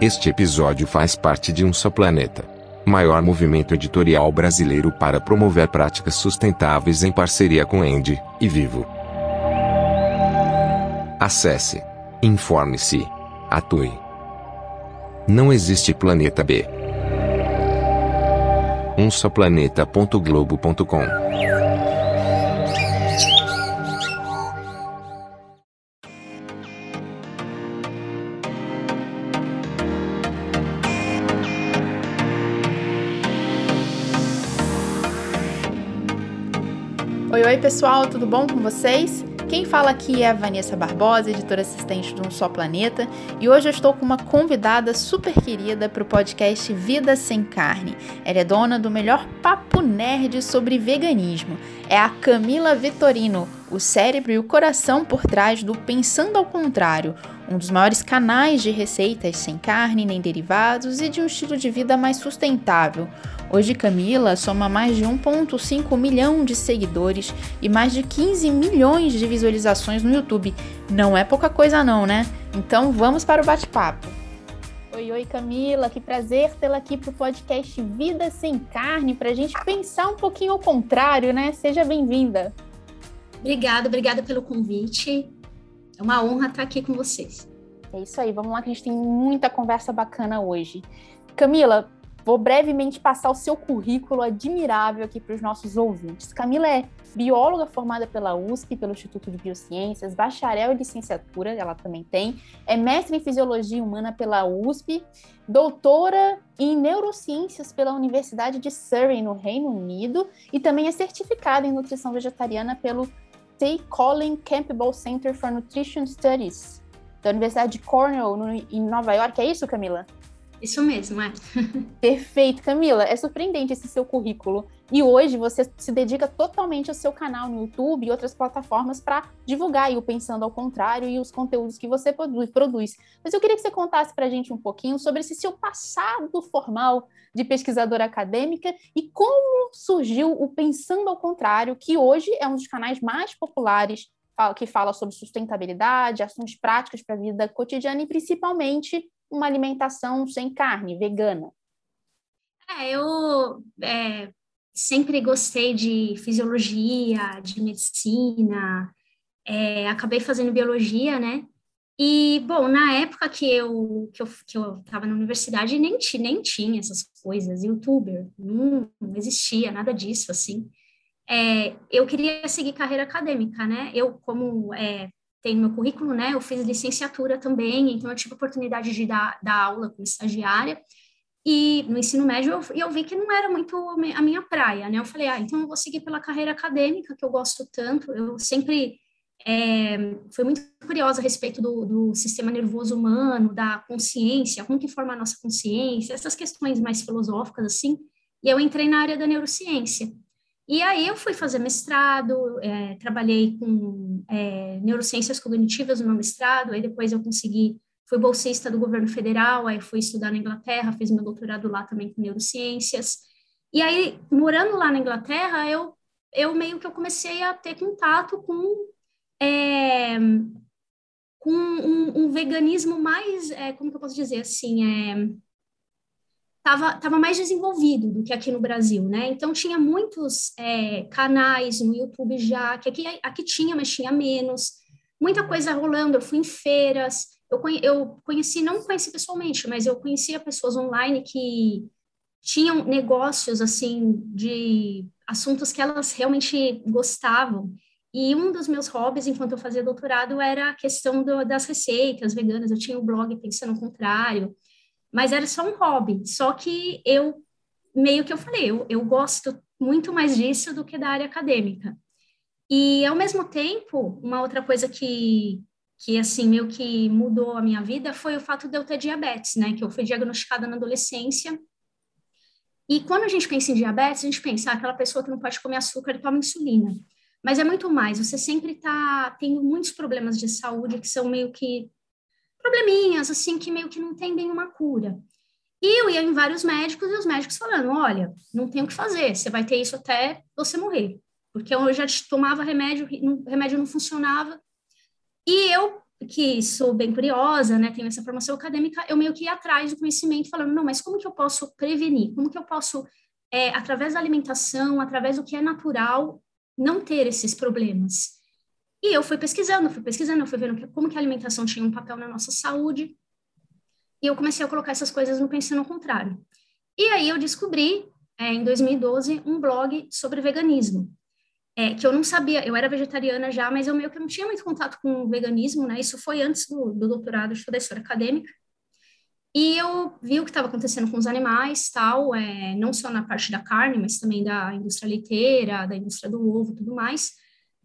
Este episódio faz parte de Um Só Planeta, maior movimento editorial brasileiro para promover práticas sustentáveis em parceria com Andy e Vivo. Acesse, informe-se, atue. Não existe planeta B. umsoplaneta.globo.com Oi, oi pessoal, tudo bom com vocês? Quem fala aqui é a Vanessa Barbosa, editora assistente de Um Só Planeta, e hoje eu estou com uma convidada super querida para o podcast Vida Sem Carne. Ela é dona do melhor papo nerd sobre veganismo. É a Camila Vitorino, o cérebro e o coração por trás do Pensando ao Contrário, um dos maiores canais de receitas sem carne nem derivados e de um estilo de vida mais sustentável. Hoje Camila soma mais de 1.5 milhão de seguidores e mais de 15 milhões de visualizações no YouTube. Não é pouca coisa não, né? Então vamos para o bate-papo. Oi, oi Camila, que prazer tê-la aqui para o podcast Vida Sem Carne, para a gente pensar um pouquinho ao contrário, né? Seja bem-vinda. Obrigada, obrigada pelo convite. É uma honra estar aqui com vocês. É isso aí, vamos lá que a gente tem muita conversa bacana hoje. Camila, Vou brevemente passar o seu currículo admirável aqui para os nossos ouvintes. Camila é bióloga formada pela USP, pelo Instituto de Biociências, bacharel em licenciatura, ela também tem, é mestre em Fisiologia Humana pela USP, doutora em Neurociências pela Universidade de Surrey, no Reino Unido, e também é certificada em Nutrição Vegetariana pelo T. Colin Campbell Center for Nutrition Studies, da Universidade de Cornell, no, em Nova York. É isso, Camila? Isso mesmo, é. Perfeito, Camila. É surpreendente esse seu currículo. E hoje você se dedica totalmente ao seu canal no YouTube e outras plataformas para divulgar o Pensando ao Contrário e os conteúdos que você produz. Mas eu queria que você contasse para a gente um pouquinho sobre esse seu passado formal de pesquisadora acadêmica e como surgiu o Pensando ao Contrário, que hoje é um dos canais mais populares que fala sobre sustentabilidade, ações práticas para a vida cotidiana e principalmente uma alimentação sem carne, vegana? É, eu é, sempre gostei de fisiologia, de medicina, é, acabei fazendo biologia, né? E, bom, na época que eu que eu, que eu tava na universidade, nem, nem tinha essas coisas, youtuber, não, não existia nada disso, assim. É, eu queria seguir carreira acadêmica, né? Eu, como é, tem no meu currículo, né? Eu fiz licenciatura também, então eu tive a oportunidade de dar, dar aula como estagiária. E no ensino médio eu, eu vi que não era muito a minha praia, né? Eu falei, ah, então eu vou seguir pela carreira acadêmica, que eu gosto tanto. Eu sempre é, fui muito curiosa a respeito do, do, sistema nervoso humano, da consciência, como que forma a nossa consciência, essas questões mais filosóficas, assim. E eu entrei na área da neurociência. E aí eu fui fazer mestrado, é, trabalhei com é, neurociências cognitivas no meu mestrado, aí depois eu consegui, fui bolsista do governo federal, aí fui estudar na Inglaterra, fiz meu doutorado lá também com neurociências. E aí, morando lá na Inglaterra, eu, eu meio que eu comecei a ter contato com, é, com um, um, veganismo mais, é, como que eu posso dizer assim, é, estava tava mais desenvolvido do que aqui no Brasil, né? Então tinha muitos é, canais no YouTube já, que aqui, aqui tinha, mas tinha menos. Muita coisa rolando, eu fui em feiras, eu, eu conheci, não conheci pessoalmente, mas eu conhecia pessoas online que tinham negócios, assim, de assuntos que elas realmente gostavam. E um dos meus hobbies, enquanto eu fazia doutorado, era a questão do, das receitas veganas. Eu tinha o um blog Pensando ao Contrário, mas era só um hobby. Só que eu, meio que eu falei, eu, eu gosto muito mais disso do que da área acadêmica. E, ao mesmo tempo, uma outra coisa que, que assim, meio que mudou a minha vida foi o fato de eu ter diabetes, né? Que eu fui diagnosticada na adolescência. E quando a gente pensa em diabetes, a gente pensa ah, aquela pessoa que não pode comer açúcar e toma insulina. Mas é muito mais, você sempre está tendo muitos problemas de saúde que são meio que probleminhas, assim, que meio que não tem bem uma cura. E eu ia em vários médicos e os médicos falando: olha, não tem o que fazer, você vai ter isso até você morrer. Porque eu já tomava remédio, o remédio não funcionava. E eu que sou bem curiosa, né, tenho essa formação acadêmica, eu meio que ia atrás do conhecimento, falando, não, mas como que eu posso prevenir? Como que eu posso, é, através da alimentação, através do que é natural, não ter esses problemas? E eu fui pesquisando, fui pesquisando, fui vendo como que a alimentação tinha um papel na nossa saúde, e eu comecei a colocar essas coisas no pensando ao contrário. E aí eu descobri, é, em 2012, um blog sobre veganismo, é, que eu não sabia, eu era vegetariana já, mas eu meio que não tinha muito contato com o veganismo, né? Isso foi antes do, do doutorado, de história acadêmica. E eu vi o que estava acontecendo com os animais, tal, é, não só na parte da carne, mas também da indústria leiteira, da indústria do ovo, tudo mais.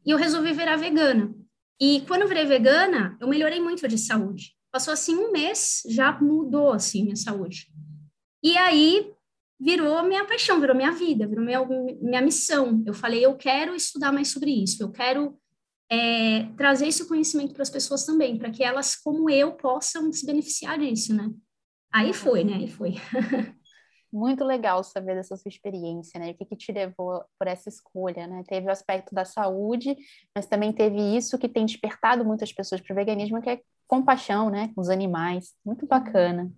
E eu resolvi virar vegana. E quando virei vegana, eu melhorei muito de saúde. Passou assim um mês, já mudou assim minha saúde. E aí virou minha paixão, virou minha vida, virou minha, minha missão. Eu falei, eu quero estudar mais sobre isso, eu quero é, trazer esse conhecimento para as pessoas também, para que elas, como eu, possam se beneficiar disso, né? Aí foi, né? Aí foi. Muito legal saber dessa sua experiência, né? O que, que te levou por essa escolha, né? Teve o aspecto da saúde, mas também teve isso que tem despertado muitas pessoas para o veganismo, que é compaixão, né? Com os animais. Muito bacana.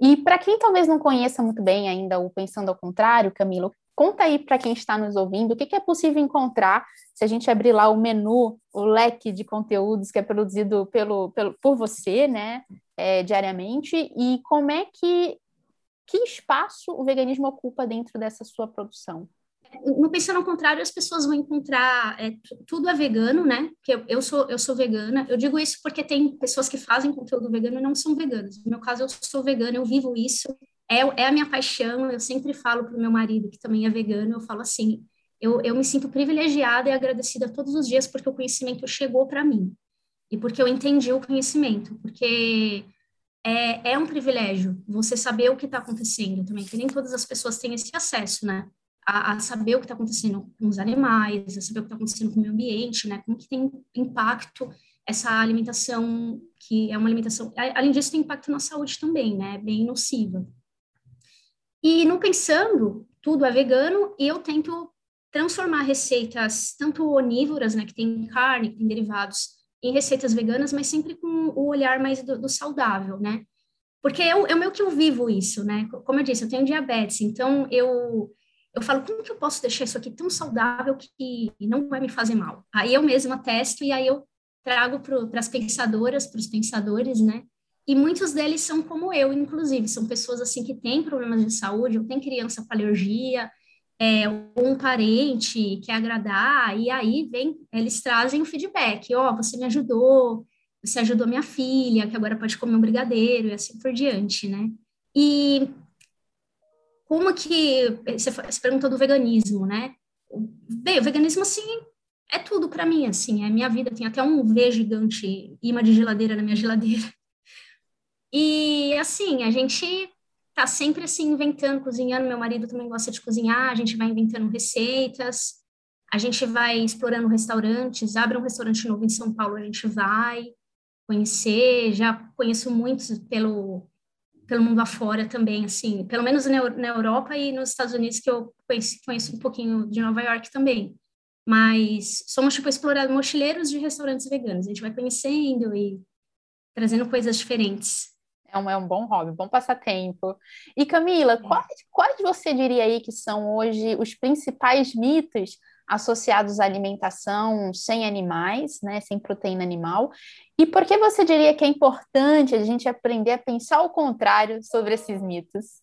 E para quem talvez não conheça muito bem ainda o Pensando ao Contrário, Camilo, conta aí para quem está nos ouvindo o que, que é possível encontrar se a gente abrir lá o menu, o leque de conteúdos que é produzido pelo, pelo por você, né? É, diariamente, e como é que que espaço o veganismo ocupa dentro dessa sua produção? No Pensando ao Contrário, as pessoas vão encontrar é, tudo é vegano, né? Que eu, eu, sou eu sou vegana. Eu digo isso porque tem pessoas que fazem conteúdo vegano e não são veganas. No meu caso, eu sou vegana, eu vivo isso. É, é a minha paixão. Eu sempre falo para o meu marido, que também é vegano, eu falo assim: eu, eu me sinto privilegiada e agradecida todos os dias porque o conhecimento chegou para mim e porque eu entendi o conhecimento. Porque é, é um privilégio você saber o que está acontecendo também, que nem todas as pessoas têm esse acesso, né? A, a saber o que está acontecendo com os animais, a saber o que está acontecendo com o meio ambiente, né? Como que tem impacto essa alimentação, que é uma alimentação... Além disso, tem impacto na saúde também, né? Bem nociva. E não pensando, tudo é vegano, e eu tento transformar receitas tanto onívoras, né, que tem carne, que tem derivados, em receitas veganas, mas sempre com o olhar mais do, do saudável, né? Porque eu, eu meio que eu vivo isso, né? Como eu disse, eu tenho diabetes, então eu eu falo, como que eu posso deixar isso aqui tão saudável que não vai me fazer mal? Aí eu mesma testo e aí eu trago para as pensadoras, para os pensadores, né? E muitos deles são como eu, inclusive, são pessoas assim que têm problemas de saúde, ou têm criança com alergia, é, um parente quer agradar, e aí vem, eles trazem o feedback, ó, oh, você me ajudou, você ajudou minha filha, que agora pode comer um brigadeiro, e assim por diante, né? E como que, você, perguntou do veganismo, né? Bem, o veganismo, assim, é tudo para mim, assim, é minha vida, tem até um V gigante, imã de geladeira na minha geladeira. E, assim, a gente tá sempre assim inventando, cozinhando. Meu marido também gosta de cozinhar, a gente vai inventando receitas, a gente vai explorando restaurantes, abre um restaurante novo em São Paulo, a gente vai conhecer, já conheço muitos pelo pelo mundo afora também, assim, pelo menos na, na Europa e nos Estados Unidos, que eu conheço, conheço um pouquinho de Nova York também. Mas somos, tipo, exploradores, mochileiros de restaurantes veganos. A gente vai conhecendo e trazendo coisas diferentes. É um, é um bom hobby, bom passatempo. E Camila, quais, quais você diria aí que são hoje os principais mitos associados à alimentação sem animais, né, sem proteína animal? E por que você diria que é importante a gente aprender a pensar o contrário sobre esses mitos?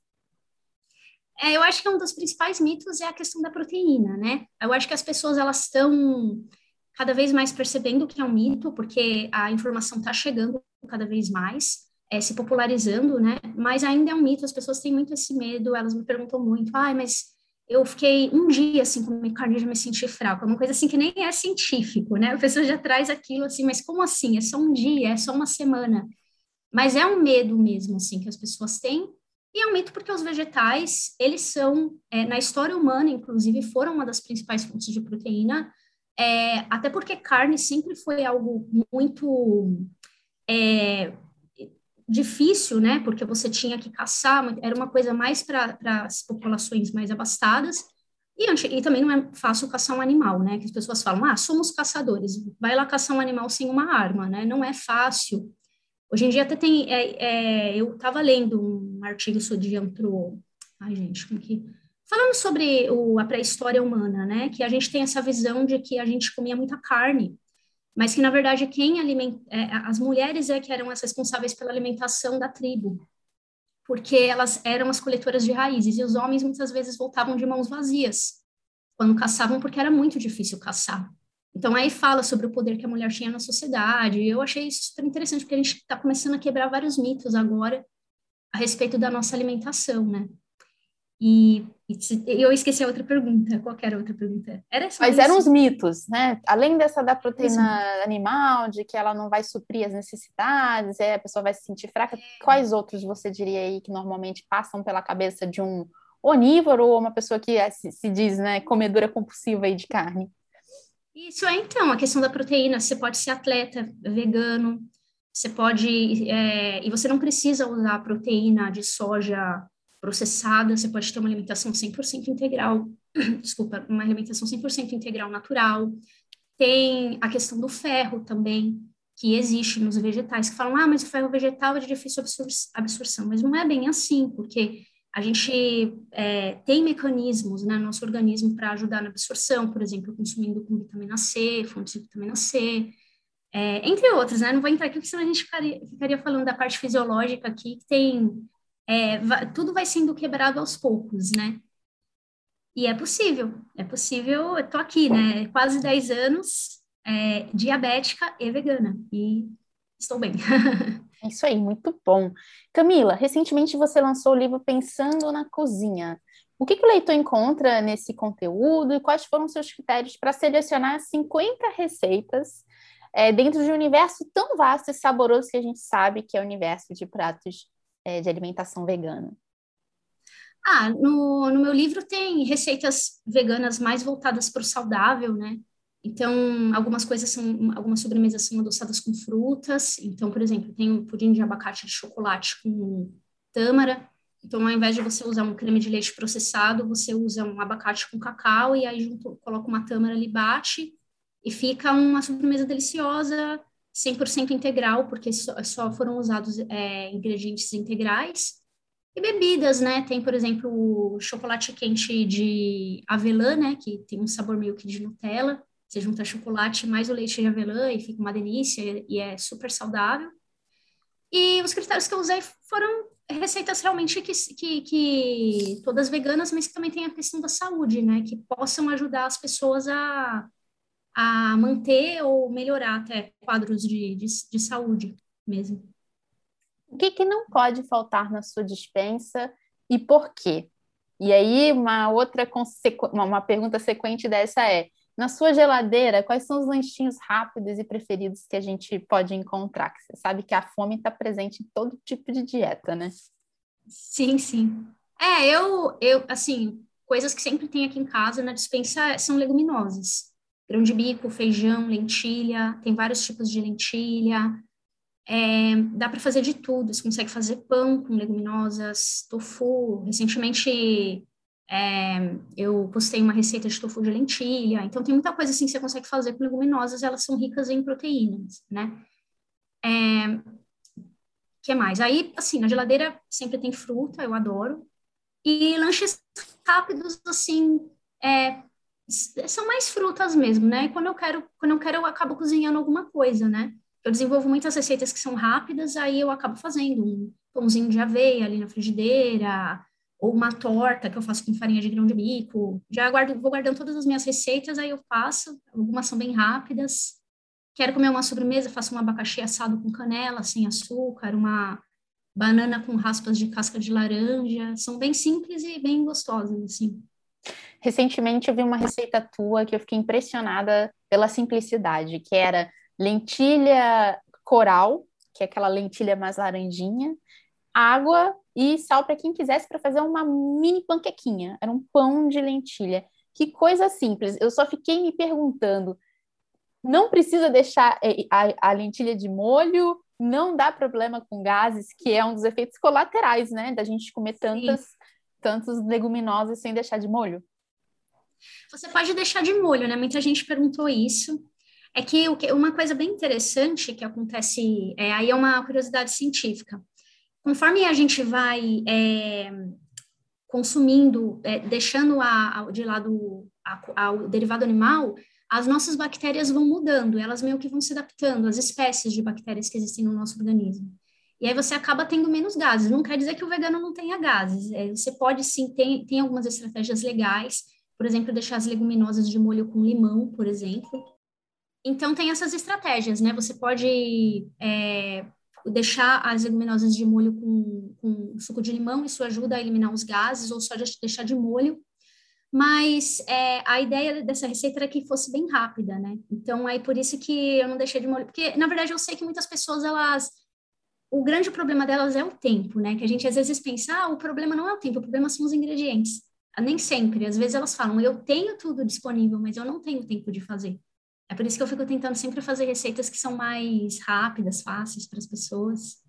É, eu acho que um dos principais mitos é a questão da proteína, né? Eu acho que as pessoas elas estão cada vez mais percebendo que é um mito, porque a informação está chegando cada vez mais é, se popularizando, né? Mas ainda é um mito, as pessoas têm muito esse medo, elas me perguntam muito, ai, mas eu fiquei um dia assim com carne já me senti fraca, uma coisa assim que nem é científico, né? A pessoa já traz aquilo assim, mas como assim? É só um dia, é só uma semana. Mas é um medo mesmo, assim, que as pessoas têm. E é um mito porque os vegetais, eles são, é, na história humana, inclusive, foram uma das principais fontes de proteína, é, até porque carne sempre foi algo muito é, difícil, né? Porque você tinha que caçar, era uma coisa mais para as populações mais abastadas. E, e, também não é fácil caçar um animal, né? Que as pessoas falam, ah, somos caçadores, vai lá caçar um animal sem uma arma, né? Não é fácil. Hoje em dia até tem, é, é, eu estava lendo um artigo sobre antro, ai gente, como que falando sobre o, a pré-história humana, né? Que a gente tem essa visão de que a gente comia muita carne, mas que na verdade quem é, as mulheres é que eram as responsáveis pela alimentação da tribo, porque elas eram as coletoras de raízes e os homens muitas vezes voltavam de mãos vazias quando caçavam, porque era muito difícil caçar. Então aí fala sobre o poder que a mulher tinha na sociedade. E eu achei isso super interessante porque a gente está começando a quebrar vários mitos agora a respeito da nossa alimentação, né? E, e eu esqueci a outra pergunta. Qual era a outra pergunta? Era só Mas isso? eram os mitos, né? Além dessa da proteína animal, de que ela não vai suprir as necessidades, a pessoa vai se sentir fraca, é. quais outros você diria aí que normalmente passam pela cabeça de um onívoro ou uma pessoa que é, se, se diz, né, comedora compulsiva aí de carne? Isso é, então, a questão da proteína. Você pode ser atleta, vegano, você pode... É, e você não precisa usar proteína de soja processada, você pode ter uma alimentação 100% integral, desculpa, uma alimentação 100% integral natural. Tem a questão do ferro também, que existe nos vegetais, que falam, ah, mas o ferro vegetal é de difícil absorção, mas não é bem assim, porque a gente é, tem mecanismos né, no nosso organismo para ajudar na absorção, por exemplo, consumindo com vitamina C, fontes de vitamina C, é, entre outros, né? Não vou entrar aqui, porque senão a gente ficaria, ficaria falando da parte fisiológica aqui, que tem é, vai, tudo vai sendo quebrado aos poucos, né? E é possível, é possível, eu tô aqui, né? Quase 10 anos, é, diabética e vegana, e estou bem. É isso aí, muito bom. Camila, recentemente você lançou o livro Pensando na Cozinha. O que, que o leitor encontra nesse conteúdo e quais foram seus critérios para selecionar 50 receitas é, dentro de um universo tão vasto e saboroso que a gente sabe que é o universo de pratos é, de alimentação vegana? Ah, no, no meu livro tem receitas veganas mais voltadas para o saudável, né? Então, algumas coisas são, algumas sobremesas são adoçadas com frutas. Então, por exemplo, tem um pudim de abacate de chocolate com tâmara. Então, ao invés de você usar um creme de leite processado, você usa um abacate com cacau e aí junto, coloca uma tâmara ali, bate e fica uma sobremesa deliciosa, 100% integral, porque só, só foram usados é, ingredientes integrais. E bebidas, né? Tem, por exemplo, o chocolate quente de avelã, né? Que tem um sabor meio que de Nutella. Você junta chocolate mais o leite de avelã e fica uma delícia e é super saudável. E os critérios que eu usei foram receitas realmente que, que, que todas veganas, mas que também tem a questão da saúde, né? Que possam ajudar as pessoas a a manter ou melhorar até quadros de, de, de saúde mesmo. O que, que não pode faltar na sua dispensa e por quê? E aí, uma outra uma pergunta sequente dessa é: na sua geladeira, quais são os lanchinhos rápidos e preferidos que a gente pode encontrar? Que você sabe que a fome está presente em todo tipo de dieta, né? Sim, sim. É, eu, eu, assim, coisas que sempre tem aqui em casa na dispensa são leguminosas grão de bico, feijão, lentilha, tem vários tipos de lentilha. É, dá para fazer de tudo, você consegue fazer pão com leguminosas, tofu. Recentemente é, eu postei uma receita de tofu de lentilha, então tem muita coisa assim que você consegue fazer com leguminosas, elas são ricas em proteínas, né? É, que mais? Aí, assim, na geladeira sempre tem fruta, eu adoro. E lanches rápidos, assim, é, são mais frutas mesmo, né? E quando eu quero, quando eu quero, eu acabo cozinhando alguma coisa, né? Eu desenvolvo muitas receitas que são rápidas, aí eu acabo fazendo um pãozinho de aveia ali na frigideira, ou uma torta que eu faço com farinha de grão de bico. Já guardo, vou guardando todas as minhas receitas, aí eu faço, algumas são bem rápidas. Quero comer uma sobremesa, faço um abacaxi assado com canela, sem açúcar, uma banana com raspas de casca de laranja. São bem simples e bem gostosas, assim. Recentemente eu vi uma receita tua que eu fiquei impressionada pela simplicidade, que era lentilha coral, que é aquela lentilha mais laranjinha, água e sal para quem quisesse para fazer uma mini panquequinha. Era um pão de lentilha. Que coisa simples. Eu só fiquei me perguntando, não precisa deixar a, a lentilha de molho, não dá problema com gases, que é um dos efeitos colaterais, né, da gente comer tantas, tantos leguminosas sem deixar de molho. Você pode deixar de molho, né? Muita gente perguntou isso. É que, uma coisa bem interessante que acontece, é, aí é uma curiosidade científica. Conforme a gente vai é, consumindo, é, deixando a, a, de lado o derivado animal, as nossas bactérias vão mudando, elas meio que vão se adaptando às espécies de bactérias que existem no nosso organismo. E aí você acaba tendo menos gases. Não quer dizer que o vegano não tenha gases. É, você pode sim, tem, tem algumas estratégias legais, por exemplo, deixar as leguminosas de molho com limão, por exemplo. Então tem essas estratégias, né? Você pode é, deixar as leguminosas de molho com, com suco de limão, isso ajuda a eliminar os gases, ou só deixar de molho mas é, a ideia dessa receita era que fosse bem rápida, né? Então, aí por isso que eu não deixei de molho, porque, na verdade, eu sei que muitas pessoas, elas, o grande problema delas é o tempo, né? Que a gente às vezes pensa, ah, o problema não é o tempo, o problema são os ingredientes. Nem sempre, às vezes elas falam, eu tenho tudo disponível, mas eu não tenho tempo de fazer. É por isso que eu fico tentando sempre fazer receitas que são mais rápidas, fáceis para as pessoas.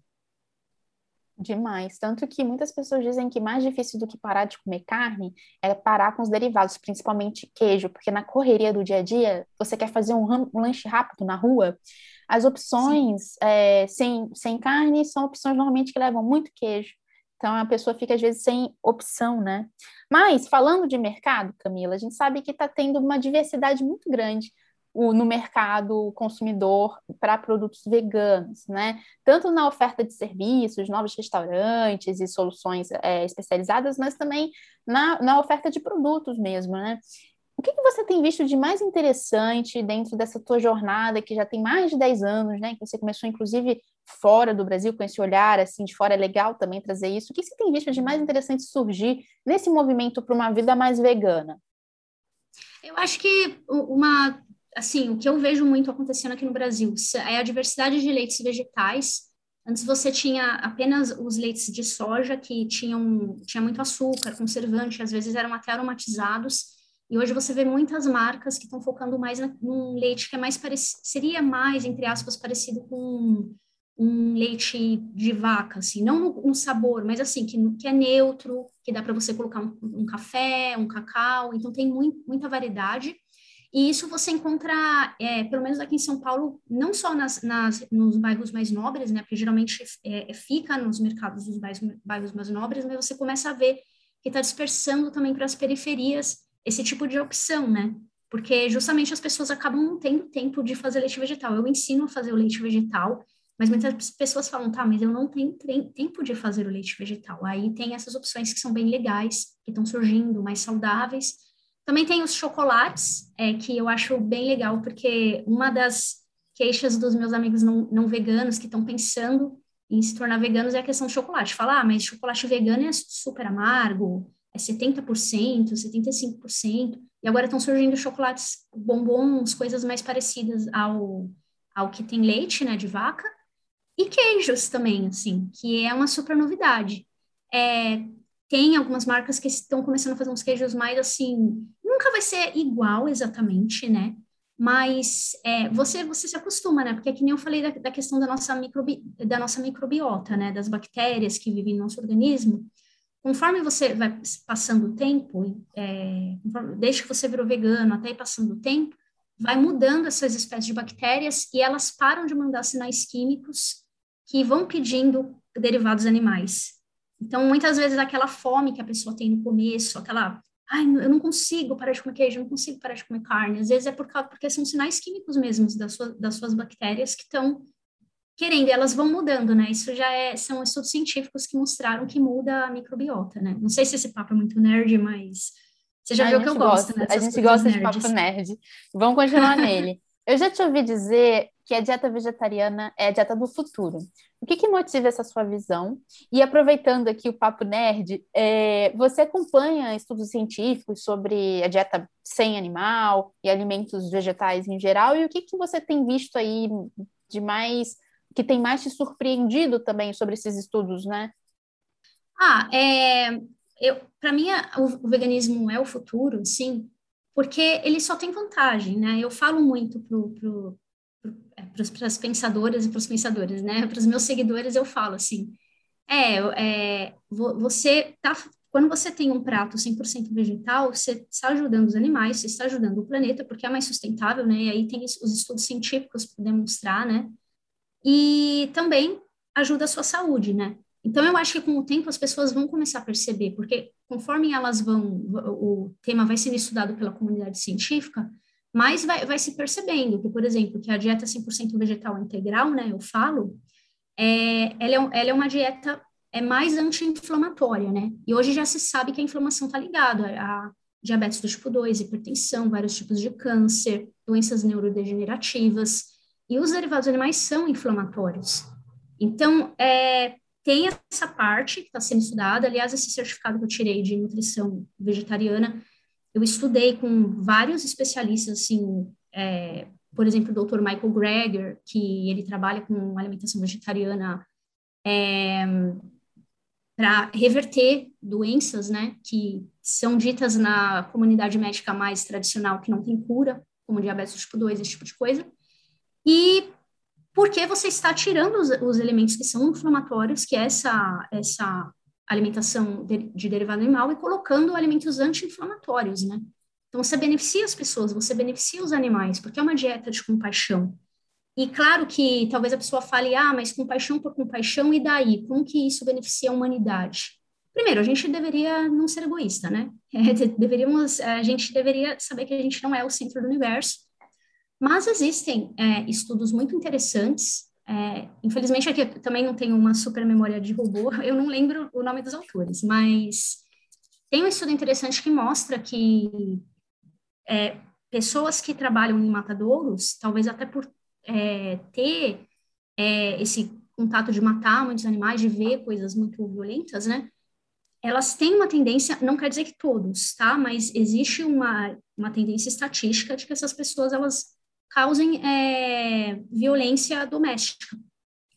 Demais. Tanto que muitas pessoas dizem que mais difícil do que parar de comer carne é parar com os derivados, principalmente queijo, porque na correria do dia a dia, você quer fazer um, um lanche rápido na rua, as opções é, sem, sem carne são opções normalmente que levam muito queijo. Então a pessoa fica às vezes sem opção, né? Mas falando de mercado, Camila, a gente sabe que está tendo uma diversidade muito grande no mercado consumidor para produtos veganos, né? Tanto na oferta de serviços, novos restaurantes e soluções é, especializadas, mas também na, na oferta de produtos mesmo, né? O que, que, você tem visto de mais interessante dentro dessa tua jornada, que já tem mais de 10 anos, né? Que você começou, inclusive, fora do Brasil, com esse olhar, assim, de fora é legal também trazer isso. O que você tem visto de mais interessante surgir nesse movimento para uma vida mais vegana? Eu acho que uma assim, o que eu vejo muito acontecendo aqui no Brasil é a diversidade de leites vegetais. Antes você tinha apenas os leites de soja, que tinham tinha muito açúcar, conservante, às vezes eram até aromatizados. E hoje você vê muitas marcas que estão focando mais num leite que é mais parecido, seria mais, entre aspas, parecido com um leite de vaca, assim, não no sabor, mas assim, que, que, é neutro, que dá para você colocar um, um, café, um cacau, então tem muito, muita variedade. E isso você encontra, é, pelo menos aqui em São Paulo, não só nas, nas nos bairros mais nobres, né? Porque geralmente é, é fica nos mercados dos bairros, bairros mais nobres, mas você começa a ver que está dispersando também para as periferias esse tipo de opção, né? Porque justamente as pessoas acabam não tendo tempo de fazer leite vegetal. Eu ensino a fazer o leite vegetal, mas muitas pessoas falam, tá, mas eu não tenho tempo de fazer o leite vegetal. Aí tem essas opções que são bem legais, que estão surgindo, mais saudáveis, também tem os chocolates, é, que eu acho bem legal, porque uma das queixas dos meus amigos não, não veganos que estão pensando em se tornar veganos é a questão do chocolate. Falar, ah, mas chocolate vegano é super amargo, é 70%, 75%, e agora estão surgindo chocolates bombons, coisas mais parecidas ao, ao que tem leite, né, de vaca, e queijos também, assim, que é uma super novidade. É, tem algumas marcas que estão começando a fazer uns queijos mais assim, nunca vai ser igual exatamente, né? Mas é, você você se acostuma, né? Porque é que nem eu falei da, da questão da nossa, microbi, da nossa microbiota, né? Das bactérias que vivem no nosso organismo. Conforme você vai passando o tempo, é, desde que você virou vegano até passando o tempo, vai mudando essas espécies de bactérias e elas param de mandar sinais químicos que vão pedindo derivados animais. Então, muitas vezes, aquela fome que a pessoa tem no começo, aquela, ai, eu não consigo parar de comer queijo, eu não consigo parar de comer carne, às vezes é por causa, porque são sinais químicos mesmos das, sua, das suas bactérias que estão querendo, elas vão mudando, né? Isso já é, são estudos científicos que mostraram que muda a microbiota, né? Não sei se esse papo é muito nerd, mas você já a viu que eu gosto, né? A gente gosta nerds. de papo nerd. Vamos continuar nele. Eu já te ouvi dizer que a dieta vegetariana é a dieta do futuro. O que, que motiva essa sua visão? E aproveitando aqui o papo nerd, é, você acompanha estudos científicos sobre a dieta sem animal e alimentos vegetais em geral? E o que, que você tem visto aí de mais que tem mais te surpreendido também sobre esses estudos, né? Ah, é, para mim o, o veganismo é o futuro, sim, porque ele só tem vantagem, né? Eu falo muito pro, pro para as pensadoras e para os pensadores, né? Para os meus seguidores eu falo assim, é, é você tá quando você tem um prato 100% vegetal, você está ajudando os animais, você está ajudando o planeta, porque é mais sustentável, né? E aí tem os estudos científicos para demonstrar, né? E também ajuda a sua saúde, né? Então, eu acho que com o tempo as pessoas vão começar a perceber, porque conforme elas vão, o tema vai sendo estudado pela comunidade científica, mais vai, vai se percebendo que, por exemplo, que a dieta 100% vegetal integral, né, eu falo, é, ela, é, ela é uma dieta é mais anti-inflamatória, né? E hoje já se sabe que a inflamação está ligada a diabetes do tipo 2, hipertensão, vários tipos de câncer, doenças neurodegenerativas, e os derivados animais são inflamatórios. Então, é, tem essa parte que está sendo estudada. Aliás, esse certificado que eu tirei de nutrição vegetariana, eu estudei com vários especialistas, assim, é, por exemplo, o Dr. Michael Greger, que ele trabalha com alimentação vegetariana é, para reverter doenças, né, que são ditas na comunidade médica mais tradicional que não tem cura, como diabetes tipo 2, esse tipo de coisa. E porque você está tirando os, os elementos que são inflamatórios, que é essa, essa alimentação de, de derivado animal, e colocando alimentos anti-inflamatórios, né? Então, você beneficia as pessoas, você beneficia os animais, porque é uma dieta de compaixão. E claro que talvez a pessoa fale, ah, mas compaixão por compaixão, e daí? Como que isso beneficia a humanidade? Primeiro, a gente deveria não ser egoísta, né? É, deveríamos, a gente deveria saber que a gente não é o centro do universo, mas existem é, estudos muito interessantes. É, infelizmente, aqui eu também não tenho uma super memória de robô, eu não lembro o nome dos autores, mas tem um estudo interessante que mostra que é, pessoas que trabalham em matadouros, talvez até por é, ter é, esse contato de matar muitos animais, de ver coisas muito violentas, né? Elas têm uma tendência, não quer dizer que todos, tá? Mas existe uma, uma tendência estatística de que essas pessoas, elas causem é, violência doméstica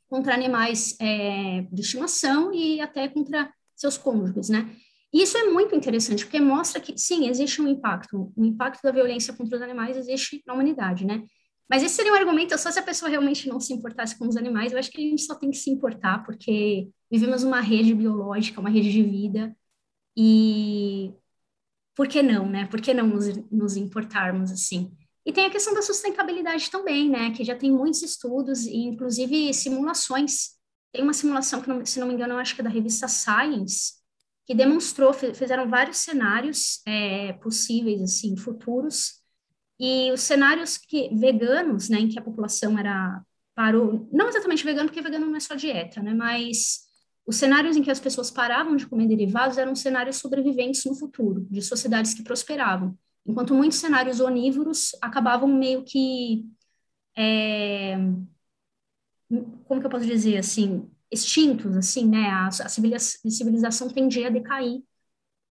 contra animais é, de estimação e até contra seus cônjuges, né? E isso é muito interessante, porque mostra que, sim, existe um impacto. O impacto da violência contra os animais existe na humanidade, né? Mas esse seria um argumento só se a pessoa realmente não se importasse com os animais. Eu acho que a gente só tem que se importar, porque vivemos uma rede biológica, uma rede de vida, e por que não, né? Por que não nos, nos importarmos assim? E tem a questão da sustentabilidade também, né? Que já tem muitos estudos e, inclusive, simulações. Tem uma simulação que, se não me engano, eu acho que é da revista Science, que demonstrou, fizeram vários cenários é, possíveis, assim, futuros, e os cenários que veganos, né, em que a população era parou, não exatamente vegano, porque vegano não é só dieta, né, mas os cenários em que as pessoas paravam de comer derivados eram cenários sobreviventes no futuro, de sociedades que prosperavam enquanto muitos cenários onívoros acabavam meio que é, como que eu posso dizer assim extintos assim né? A, a civilização tendia a decair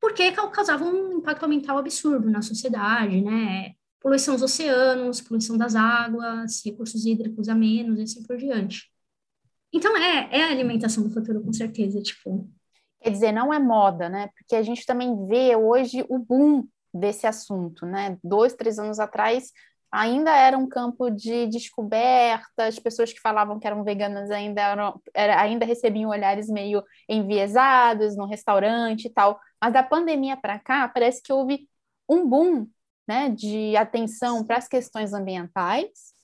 porque causavam um impacto ambiental absurdo na sociedade né? Poluição dos oceanos poluição das águas recursos hídricos a menos e assim por diante. Então é, é a alimentação do futuro com certeza tipo. Quer dizer não é moda né? Porque a gente também vê hoje o boom desse assunto, né? Dois, três anos atrás ainda era um campo de descoberta, as pessoas que falavam que eram veganas ainda, eram, era, ainda recebiam olhares meio enviesados no restaurante e tal, mas da pandemia para cá parece que houve um boom né, de atenção para as questões ambientais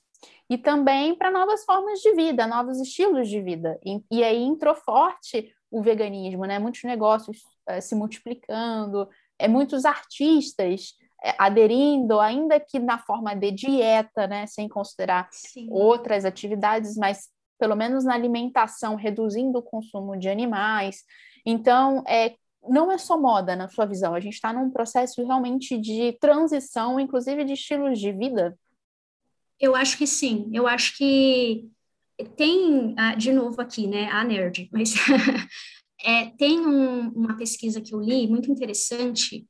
e também para novas formas de vida, novos estilos de vida. E, e aí entrou forte o veganismo, né? Muitos negócios uh, se multiplicando, é, muitos artistas é, aderindo, ainda que na forma de dieta, né, sem considerar Sim. outras atividades, mas pelo menos na alimentação, reduzindo o consumo de animais. Então, é, não é só moda na sua visão, a gente está num processo realmente de transição, inclusive de estilos de vida. Eu acho que sim, eu acho que tem, ah, de novo aqui, né, a nerd, mas É, tem um, uma pesquisa que eu li muito interessante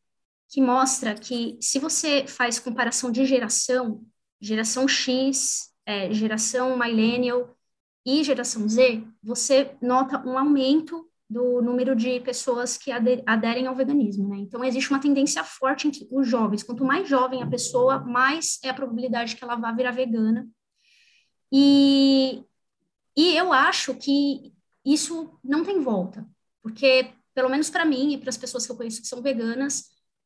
que mostra que se você faz comparação de geração, geração X, é, geração millennial e geração Z, você nota um aumento do número de pessoas que aderem ao veganismo, né? Então, existe uma tendência forte entre os jovens. Quanto mais jovem a pessoa, mais é a probabilidade que ela vá virar vegana. E, e eu acho que isso não tem volta. Porque pelo menos para mim e para as pessoas que eu conheço que são veganas,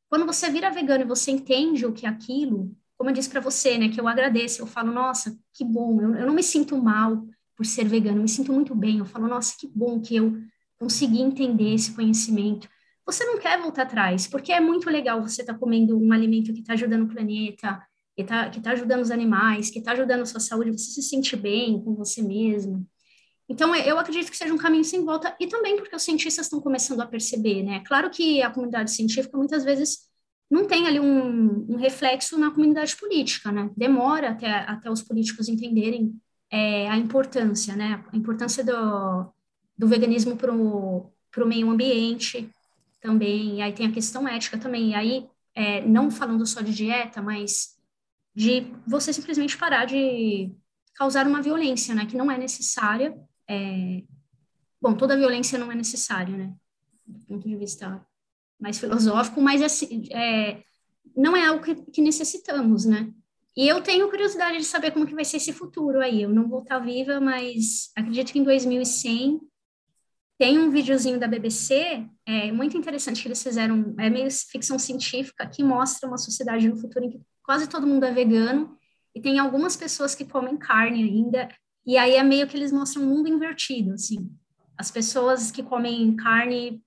quando você vira vegano e você entende o que é aquilo, como eu disse para você, né, que eu agradeço, eu falo, nossa, que bom, eu, eu não me sinto mal por ser vegano, eu me sinto muito bem, eu falo, nossa, que bom que eu consegui entender esse conhecimento. Você não quer voltar atrás, porque é muito legal você estar tá comendo um alimento que está ajudando o planeta, que está tá ajudando os animais, que está ajudando a sua saúde, você se sente bem com você mesmo. Então, eu acredito que seja um caminho sem volta, e também porque os cientistas estão começando a perceber, né? Claro que a comunidade científica muitas vezes não tem ali um, um reflexo na comunidade política, né? Demora até, até os políticos entenderem é, a importância, né? A importância do, do veganismo para o meio ambiente também, e aí tem a questão ética também, e aí, é, não falando só de dieta, mas de você simplesmente parar de causar uma violência, né? Que não é necessária, é... Bom, toda violência não é necessária, né? Do ponto de vista mais filosófico, mas assim, é, não é algo que, que, necessitamos, né? E eu tenho curiosidade de saber como que vai ser esse futuro aí. Eu não vou estar viva, mas acredito que em 2100 tem um videozinho da BBC, é muito interessante que eles fizeram, é meio ficção científica, que mostra uma sociedade no futuro em que quase todo mundo é vegano e tem algumas pessoas que comem carne ainda e aí é meio que eles mostram um mundo invertido, assim. As pessoas que comem carne,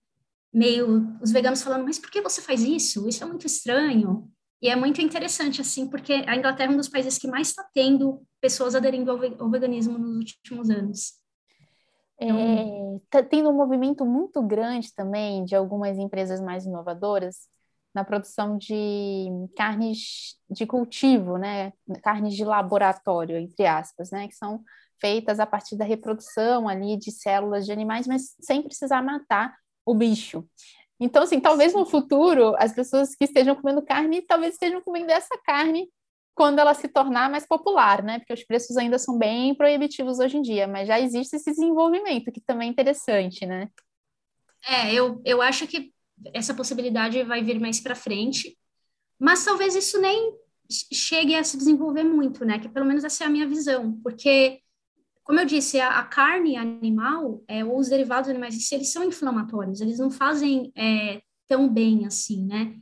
meio os veganos falando, mas por que você faz isso? Isso é muito estranho. E é muito interessante, assim, porque a Inglaterra é um dos países que mais está tendo pessoas aderindo ao veganismo nos últimos anos. Então... É, tá tendo um movimento muito grande também de algumas empresas mais inovadoras na produção de carnes de cultivo, né? Carnes de laboratório, entre aspas, né? Que são feitas a partir da reprodução ali de células de animais, mas sem precisar matar o bicho. Então, assim, talvez no futuro as pessoas que estejam comendo carne, talvez estejam comendo essa carne quando ela se tornar mais popular, né? Porque os preços ainda são bem proibitivos hoje em dia, mas já existe esse desenvolvimento que também é interessante, né? É, eu, eu acho que essa possibilidade vai vir mais para frente, mas talvez isso nem chegue a se desenvolver muito, né? Que pelo menos essa é a minha visão, porque como eu disse, a, a carne animal, é, ou os derivados animais, eles são inflamatórios, eles não fazem é, tão bem assim, né?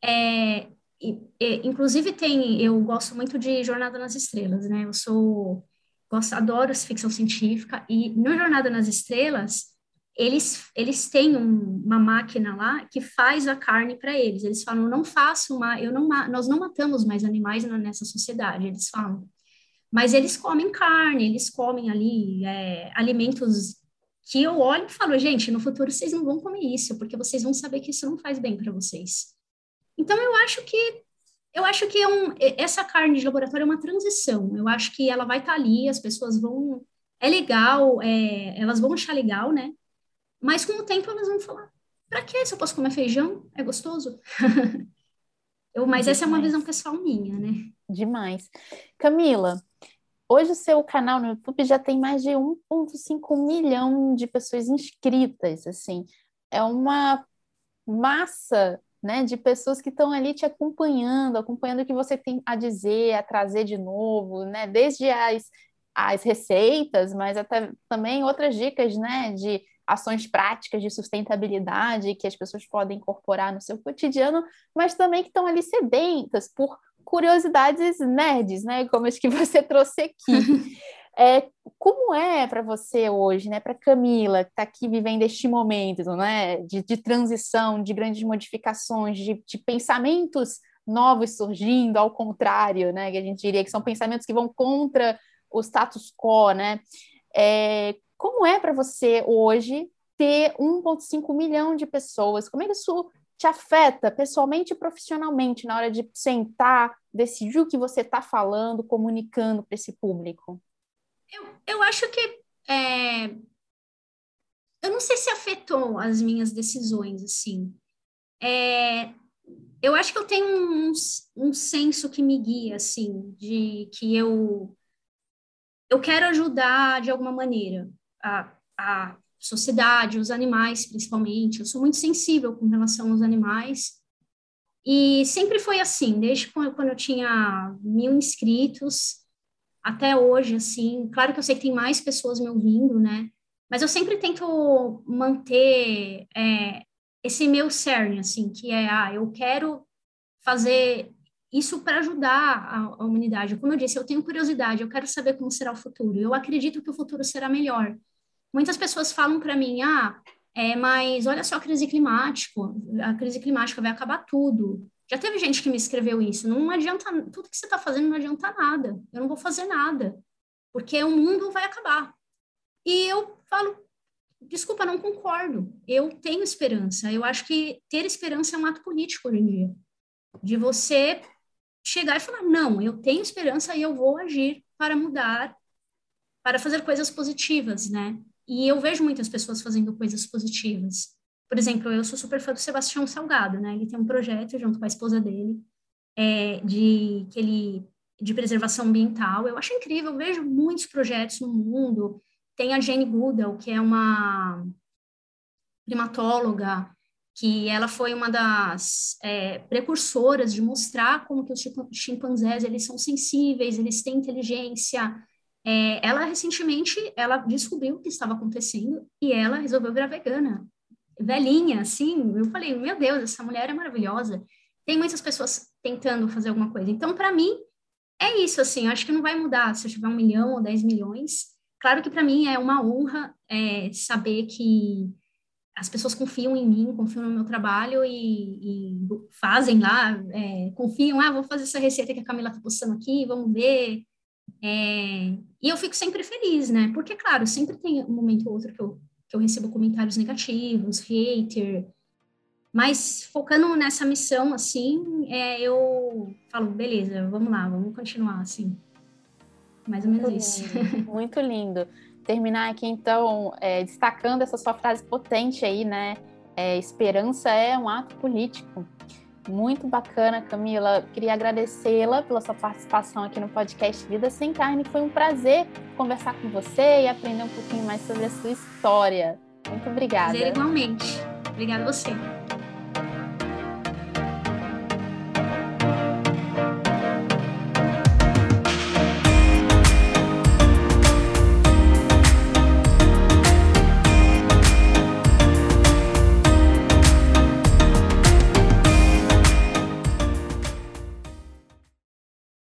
É, e, e, inclusive tem, eu gosto muito de Jornada nas Estrelas, né? Eu sou, gosto, adoro ficção científica, e no Jornada nas Estrelas, eles, eles têm um, uma máquina lá que faz a carne para eles. Eles falam, não faço uma, eu não, nós não matamos mais animais nessa sociedade. Eles falam, mas eles comem carne, eles comem ali é, alimentos que eu olho e falo, gente, no futuro vocês não vão comer isso, porque vocês vão saber que isso não faz bem para vocês. Então eu acho que eu acho que é um, essa carne de laboratório é uma transição. Eu acho que ela vai estar tá ali, as pessoas vão é legal, é, elas vão achar legal, né? Mas com o tempo elas vão falar, para que se eu posso comer feijão? É gostoso? eu, mas essa é uma visão pessoal minha, né? Demais. Camila, Hoje o seu canal no YouTube já tem mais de 1,5 milhão de pessoas inscritas, assim. É uma massa, né, de pessoas que estão ali te acompanhando, acompanhando o que você tem a dizer, a trazer de novo, né? Desde as, as receitas, mas até também outras dicas, né, de ações práticas de sustentabilidade que as pessoas podem incorporar no seu cotidiano, mas também que estão ali sedentas por curiosidades nerds, né? Como as que você trouxe aqui. É, como é para você hoje, né? Para Camila, que está aqui vivendo este momento, né? De, de transição, de grandes modificações, de, de, pensamentos novos surgindo, ao contrário, né? Que a gente diria que são pensamentos que vão contra o status quo, né? É, como é para você hoje ter 1,5 milhão de pessoas? Como é que isso te afeta pessoalmente e profissionalmente na hora de sentar, decidir o que você está falando, comunicando para esse público? Eu, eu acho que é... eu não sei se afetou as minhas decisões assim. É... Eu acho que eu tenho um, um senso que me guia assim, de que eu eu quero ajudar de alguma maneira a, a sociedade, os animais principalmente. Eu sou muito sensível com relação aos animais. E sempre foi assim, desde quando eu tinha mil inscritos até hoje, assim. Claro que eu sei que tem mais pessoas me ouvindo, né? Mas eu sempre tento manter é, esse meu cerne, assim, que é, ah, eu quero fazer isso para ajudar a, a, humanidade. Como eu disse, eu tenho curiosidade, eu quero saber como será o futuro. Eu acredito que o futuro será melhor. Muitas pessoas falam para mim, ah, é, mas olha só a crise climática, a crise climática vai acabar tudo. Já teve gente que me escreveu isso. Não adianta, tudo que você está fazendo não adianta nada. Eu não vou fazer nada, porque o mundo vai acabar. E eu falo, desculpa, não concordo. Eu tenho esperança. Eu acho que ter esperança é um ato político hoje em dia. De você chegar e falar: não, eu tenho esperança e eu vou agir para mudar, para fazer coisas positivas, né? E eu vejo muitas pessoas fazendo coisas positivas. Por exemplo, eu sou super fã do Sebastião Salgado, né? Ele tem um projeto junto com a esposa dele é, de que ele de preservação ambiental. Eu acho incrível, eu vejo muitos projetos no mundo. Tem a Jane Goodall, que é uma primatóloga, que ela foi uma das é, precursoras de mostrar como que os chimpanzés eles são sensíveis, eles têm inteligência. É, ela recentemente ela descobriu o que estava acontecendo e ela resolveu virar vegana, velhinha, assim. Eu falei, meu Deus, essa mulher é maravilhosa. Tem muitas pessoas tentando fazer alguma coisa. Então, para mim, é isso, assim. Acho que não vai mudar se eu tiver um milhão ou dez milhões. Claro que para mim é uma honra é, saber que as pessoas confiam em mim, confiam no meu trabalho e, e fazem lá, é, confiam, ah, vou fazer essa receita que a Camila está postando aqui, vamos ver. É, e eu fico sempre feliz, né? Porque, claro, sempre tem um momento ou outro que eu, que eu recebo comentários negativos, hater, mas focando nessa missão, assim, é, eu falo, beleza, vamos lá, vamos continuar, assim. Mais ou menos muito isso. Lindo, muito lindo terminar aqui, então, é, destacando essa sua frase potente aí, né? É, esperança é um ato político. Muito bacana, Camila. Queria agradecê-la pela sua participação aqui no podcast Vida Sem Carne. Foi um prazer conversar com você e aprender um pouquinho mais sobre a sua história. Muito obrigada. Prazer igualmente. Obrigada a você.